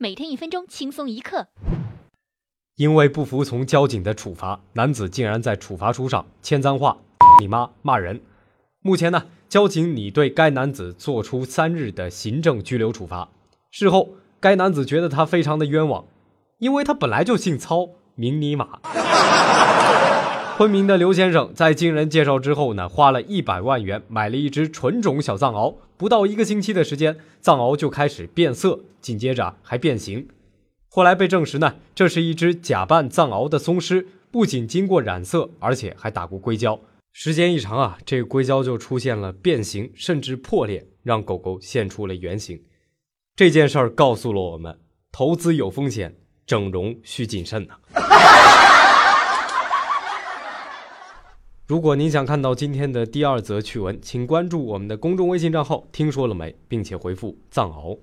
每天一分钟，轻松一刻。因为不服从交警的处罚，男子竟然在处罚书上签脏话，你妈骂人。目前呢，交警拟对该男子作出三日的行政拘留处罚。事后，该男子觉得他非常的冤枉，因为他本来就姓操，名尼玛。昆明的刘先生在经人介绍之后呢，花了一百万元买了一只纯种小藏獒，不到一个星期的时间，藏獒就开始变色，紧接着还变形。后来被证实呢，这是一只假扮藏獒的松狮，不仅经过染色，而且还打过硅胶。时间一长啊，这个硅胶就出现了变形，甚至破裂，让狗狗现出了原形。这件事儿告诉了我们，投资有风险，整容需谨慎呐。如果您想看到今天的第二则趣闻，请关注我们的公众微信账号“听说了没”，并且回复“藏獒”。